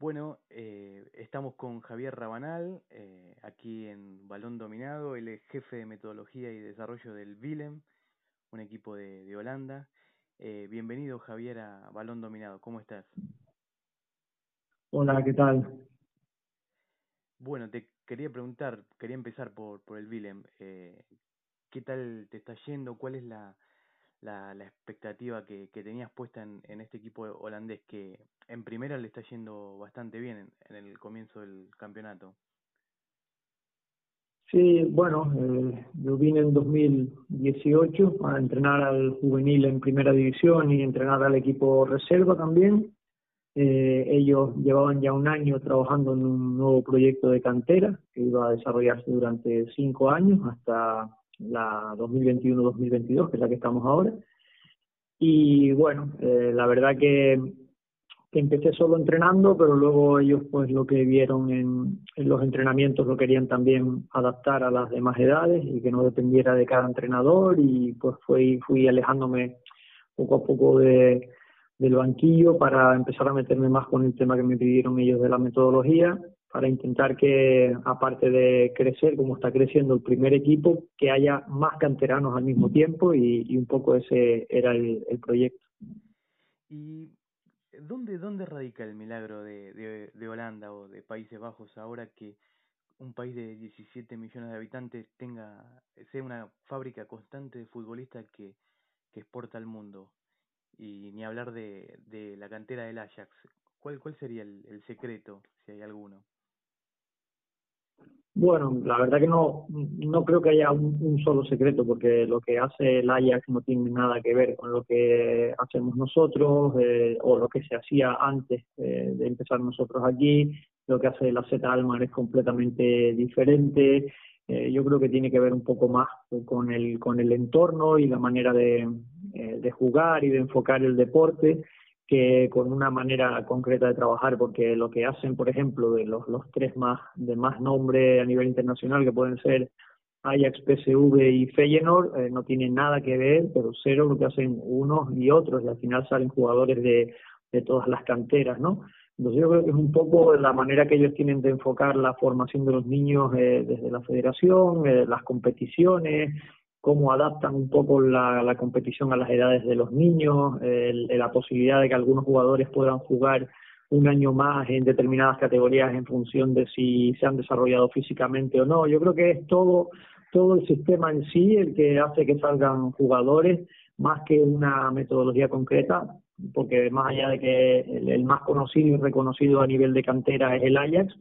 Bueno, eh, estamos con Javier Rabanal, eh, aquí en Balón Dominado, él es jefe de metodología y desarrollo del Willem, un equipo de, de Holanda. Eh, bienvenido Javier a Balón Dominado, ¿cómo estás? Hola, ¿qué tal? Bueno, te quería preguntar, quería empezar por, por el Willem. Eh, ¿Qué tal te está yendo? ¿Cuál es la, la, la expectativa que, que tenías puesta en, en este equipo holandés que en primera le está yendo bastante bien en, el comienzo del campeonato? Sí, bueno, eh, yo vine en 2018 a entrenar al juvenil en primera división y entrenar al equipo reserva también. Eh, ellos llevaban ya un año trabajando en un nuevo proyecto de cantera que iba a desarrollarse durante cinco años hasta la 2021-2022, que es la que estamos ahora. Y bueno, eh, la verdad que, que empecé solo entrenando, pero luego ellos pues lo que vieron en, en los entrenamientos lo querían también adaptar a las demás edades y que no dependiera de cada entrenador y pues fui, fui alejándome poco a poco de, del banquillo para empezar a meterme más con el tema que me pidieron ellos de la metodología para intentar que, aparte de crecer como está creciendo el primer equipo, que haya más canteranos al mismo tiempo y, un poco ese era el, el, proyecto. ¿Y dónde, dónde radica el milagro de, de, Holanda o de Países Bajos ahora que un país de 17 millones de habitantes tenga sea una fábrica constante de futbolistas que, que exporta al mundo? Y ni hablar de, de la cantera del Ajax. ¿Cuál, cuál sería el secreto, si hay alguno? Bueno, la verdad que no, no creo que haya un, solo secreto, porque lo que hace el Ajax no tiene nada que ver con lo que hacemos nosotros eh, o lo que se hacía antes eh, de empezar nosotros aquí. Lo que hace la Z Almar es completamente diferente. Eh, yo creo que tiene que ver un poco más con el, con el entorno y la manera de, eh, de jugar y de enfocar el deporte que con una manera concreta de trabajar, porque lo que hacen, por ejemplo, de los, los tres más de más nombre a nivel internacional, que pueden ser Ajax, PSV y Feyenoord, eh, no tienen nada que ver, pero cero lo que hacen unos y otros, y al final salen jugadores de, de todas las canteras, ¿no? Entonces yo creo que es un poco la manera que ellos tienen de enfocar la formación de los niños eh, desde la federación, eh, las competiciones, cómo adaptan un poco la, competición a las edades de los niños, la posibilidad de que algunos jugadores puedan jugar un año más en determinadas categorías en función de si se han desarrollado físicamente o no. Yo creo que es todo, todo el sistema en sí el que hace que salgan jugadores más que una metodología concreta, porque más allá de que el más conocido y reconocido a nivel de cantera es el Ajax,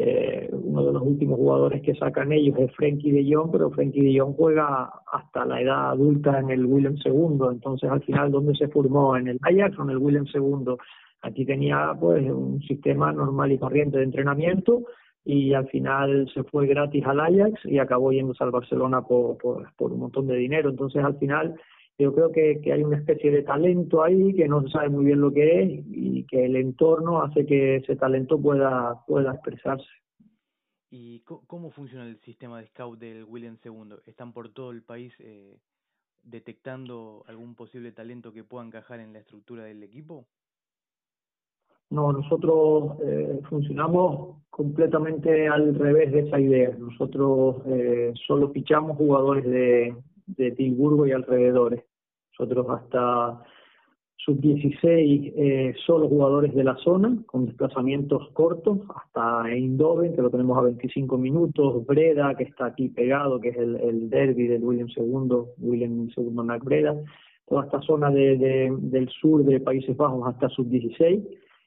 eh, uno de los últimos jugadores que sacan ellos es Frenkie de Jong, pero Frenkie de Jong juega hasta la edad adulta en el Willem II, entonces al final, ¿dónde se formó? ¿En el Ajax o en el Willem II? Aquí tenía pues un sistema normal y corriente de entrenamiento y al final se fue gratis al Ajax y acabó yéndose al Barcelona por, por, por un montón de dinero, entonces al final yo creo que, que hay una especie de talento ahí que no se sabe muy bien lo que es y que el entorno hace que ese talento pueda, pueda expresarse. ¿Y cómo funciona el sistema de scout del William II? ¿Están por todo el país eh, detectando algún posible talento que pueda encajar en la estructura del equipo? No, nosotros eh, funcionamos completamente al revés de esa idea. Nosotros eh, solo fichamos jugadores de, de Tilburgo y alrededores. Nosotros hasta sub-16 eh, solo jugadores de la zona, con desplazamientos cortos, hasta Eindhoven, que lo tenemos a 25 minutos, Breda, que está aquí pegado, que es el, el derby del William II, William II Nac Breda, toda esta zona de, de, del sur de Países Bajos hasta sub-16.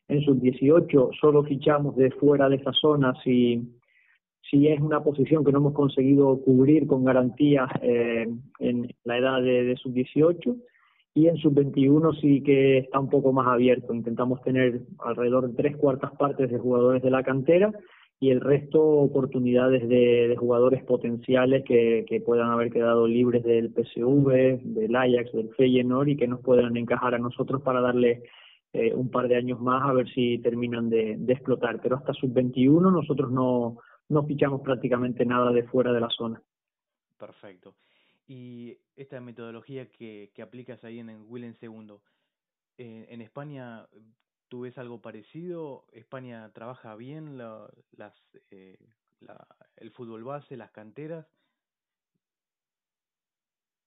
En sub-18 solo fichamos de fuera de esa zona si si es una posición que no hemos conseguido cubrir con garantías eh, en la edad de, de sub-18 y en sub-21 sí que está un poco más abierto. Intentamos tener alrededor de tres cuartas partes de jugadores de la cantera y el resto oportunidades de, jugadores potenciales que, puedan haber quedado libres del PSV, del Ajax, del Feyenoord y que nos puedan encajar a nosotros para darle eh, un par de años más a ver si terminan de, de explotar. Pero hasta sub-21 nosotros no no fichamos prácticamente nada de fuera de la zona. Perfecto. Y esta metodología que, aplicas ahí en el Willem II, eh, en España ¿Tú ves algo parecido? ¿España trabaja bien las, eh, la, el fútbol base, las canteras?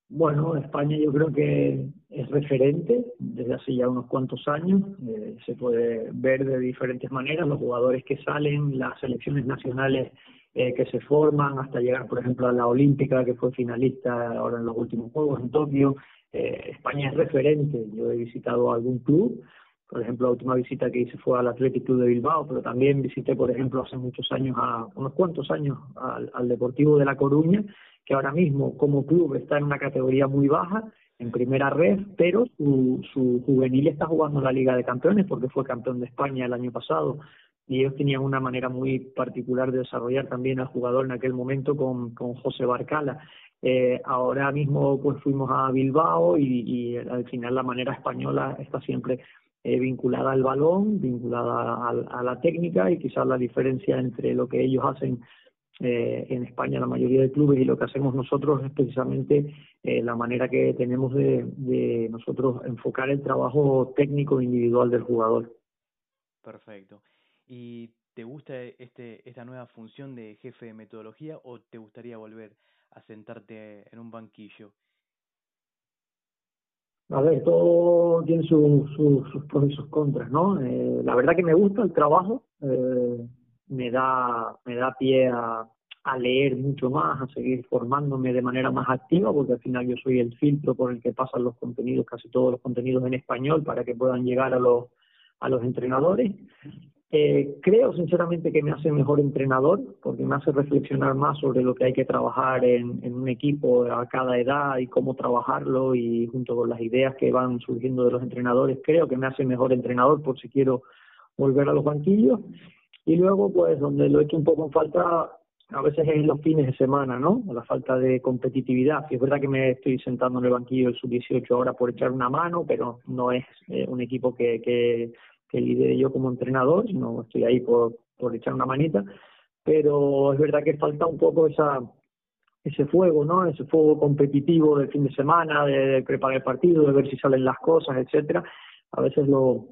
Bueno, España yo creo que es referente desde hace ya unos cuantos años. Eh, se puede ver de diferentes maneras los jugadores que salen, las selecciones nacionales eh, que se forman, hasta llegar, por ejemplo, a la Olímpica, que fue finalista ahora en los últimos Juegos en Tokio. Eh, España es referente. Yo he visitado algún club, por ejemplo, la última visita que hice fue al Athletic Club de Bilbao, pero también visité, por ejemplo, hace muchos años, a unos cuantos años, al, al Deportivo de La Coruña, que ahora mismo como club está en una categoría muy baja, en primera red, pero su, su juvenil está jugando la Liga de Campeones porque fue campeón de España el año pasado y ellos tenían una manera muy particular de desarrollar también al jugador en aquel momento con, con José Barcala. Eh, ahora mismo pues fuimos a Bilbao y, y al final la manera española está siempre eh, vinculada al balón, vinculada a, a, la técnica y quizás la diferencia entre lo que ellos hacen eh, en España la mayoría de clubes y lo que hacemos nosotros es precisamente eh, la manera que tenemos de, de nosotros enfocar el trabajo técnico individual del jugador. Perfecto. ¿Y te gusta este esta nueva función de jefe de metodología o te gustaría volver a sentarte en un banquillo? A ver, todo tiene su, su, sus pros y sus contras, ¿no? Eh, la verdad que me gusta el trabajo. Eh, me da, me da pie a, leer mucho más, a seguir formándome de manera más activa, porque al final yo soy el filtro por el que pasan los contenidos, casi todos los contenidos en español, para que puedan llegar a los, a los entrenadores. Eh, creo sinceramente que me hace mejor entrenador, porque me hace reflexionar más sobre lo que hay que trabajar en, en un equipo a cada edad y cómo trabajarlo, y junto con las ideas que van surgiendo de los entrenadores, creo que me hace mejor entrenador por si quiero volver a los banquillos. Y luego, pues, donde lo he hecho un poco en falta, a veces es en los fines de semana, ¿no? La falta de competitividad. es verdad que me estoy sentando en el banquillo del sub-18 ahora por echar una mano, pero no es eh, un equipo que, que, que lidere yo como entrenador, sino estoy ahí por, por echar una manita. Pero es verdad que falta un poco esa ese fuego, ¿no? Ese fuego competitivo del fin de semana, de, preparar el partido, de ver si salen las cosas, etcétera. A veces lo,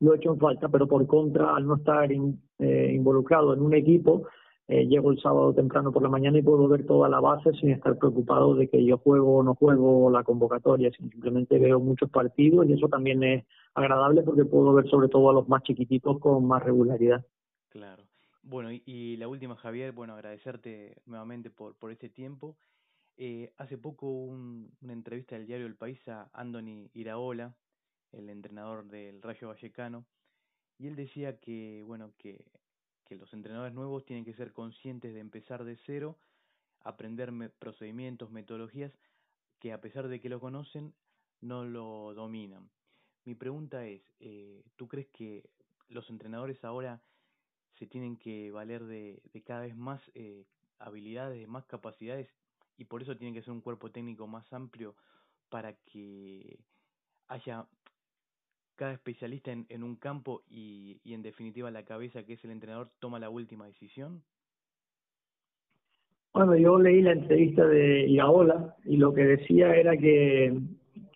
lo he hecho en falta, pero por contra, al no estar eh, involucrado en un equipo, eh, llego el sábado temprano por la mañana y puedo ver toda la base sin estar preocupado de que yo juego o no juego la convocatoria, simplemente veo muchos partidos y eso también es agradable porque puedo ver sobre todo a los más chiquititos con más regularidad. Claro. Bueno, y, la última, Javier, bueno, agradecerte nuevamente por, por este tiempo. Eh, hace poco un, una entrevista del diario El País a Andoni Iraola, el entrenador del Rayo Vallecano, y él decía que, bueno, que, que los entrenadores nuevos tienen que ser conscientes de empezar de cero, aprender me procedimientos, metodologías que a pesar de que lo conocen, no lo dominan. Mi pregunta es, eh, ¿tú crees que los entrenadores ahora se tienen que valer de, de cada vez más eh, habilidades, más capacidades y por eso tienen que ser un cuerpo técnico más amplio para que haya cada especialista en, un campo y, y en definitiva la cabeza que es el entrenador toma la última decisión? Bueno, yo leí la entrevista de Iraola y lo que decía era que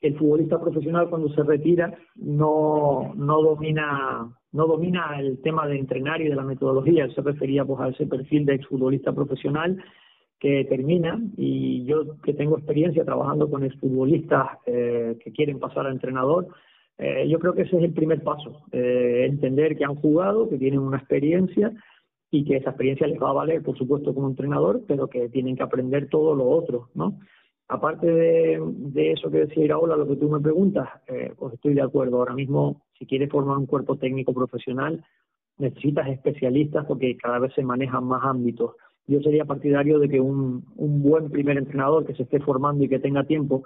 el futbolista profesional cuando se retira no, no domina no domina el tema de entrenar y de la metodología, él se refería pues a ese perfil de exfutbolista profesional que termina y yo que tengo experiencia trabajando con exfutbolistas eh, que quieren pasar a entrenador, eh, yo creo que ese es el primer paso, eh, entender que han jugado, que tienen una experiencia y que esa experiencia les va a valer, por supuesto, como entrenador, pero que tienen que aprender todo lo otro, ¿no? Aparte de, eso que decía Iraola, lo que tú me preguntas, eh, pues estoy de acuerdo. Ahora mismo, si quieres formar un cuerpo técnico profesional, necesitas especialistas porque cada vez se manejan más ámbitos. Yo sería partidario de que un, un buen primer entrenador que se esté formando y que tenga tiempo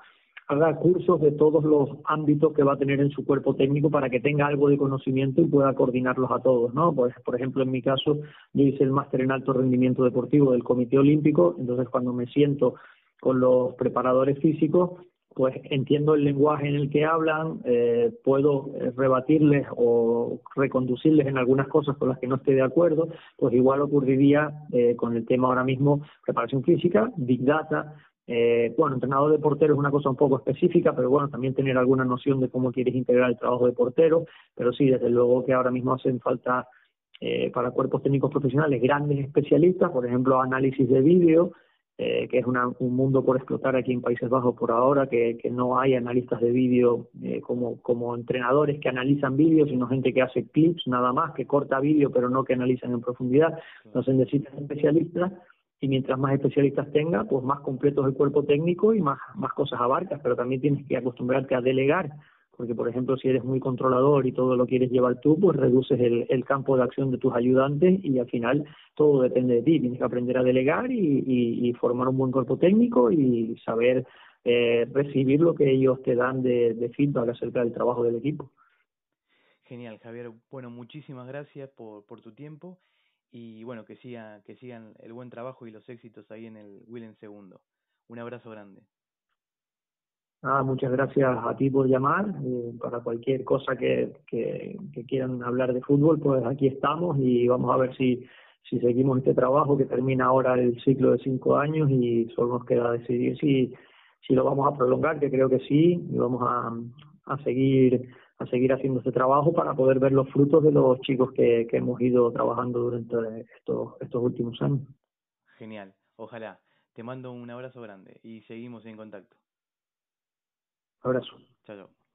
haga cursos de todos los ámbitos que va a tener en su cuerpo técnico para que tenga algo de conocimiento y pueda coordinarlos a todos, ¿no? Pues, por ejemplo, en mi caso, yo hice el máster en alto rendimiento deportivo del Comité Olímpico, entonces cuando me siento con los preparadores físicos, pues entiendo el lenguaje en el que hablan, eh, puedo eh, rebatirles o reconducirles en algunas cosas con las que no esté de acuerdo, pues igual ocurriría eh, con el tema ahora mismo preparación física, Big Data, Eh, bueno, entrenador de portero es una cosa un poco específica, pero bueno, también tener alguna noción de cómo quieres integrar el trabajo de portero, pero sí, desde luego que ahora mismo hacen falta eh, para cuerpos técnicos profesionales grandes especialistas, por ejemplo, análisis de vídeo, eh, que es una, un mundo por explotar aquí en Países Bajos por ahora, que, que no hay analistas de vídeo eh, como, como entrenadores que analizan vídeo, sino gente que hace clips nada más, que corta vídeo, pero no que analizan en profundidad. Entonces necesitan especialistas y mientras más especialistas tenga, pues más completo es el cuerpo técnico y más, más cosas abarcas, pero también tienes que acostumbrarte a delegar porque por ejemplo si eres muy controlador y todo lo quieres llevar tú, pues reduces el, el campo de acción de tus ayudantes y al final todo depende de ti, tienes que aprender a delegar y, y, formar un buen cuerpo técnico y saber eh, recibir lo que ellos te dan de, de feedback acerca del trabajo del equipo. Genial, Javier. Bueno, muchísimas gracias por, por tu tiempo y bueno, que siga, que sigan el buen trabajo y los éxitos ahí en el Willen segundo. Un abrazo grande. Nada, muchas gracias a ti por llamar. Eh, para cualquier cosa que, que, quieran hablar de fútbol, pues aquí estamos y vamos a ver si, si seguimos este trabajo que termina ahora el ciclo de cinco años y solo nos queda decidir si, si lo vamos a prolongar, que creo que sí, y vamos a, a seguir a seguir haciendo este trabajo para poder ver los frutos de los chicos que, que hemos ido trabajando durante estos, estos últimos años. Genial, ojalá. Te mando un abrazo grande y seguimos en contacto. Abrazo. Chao, chao.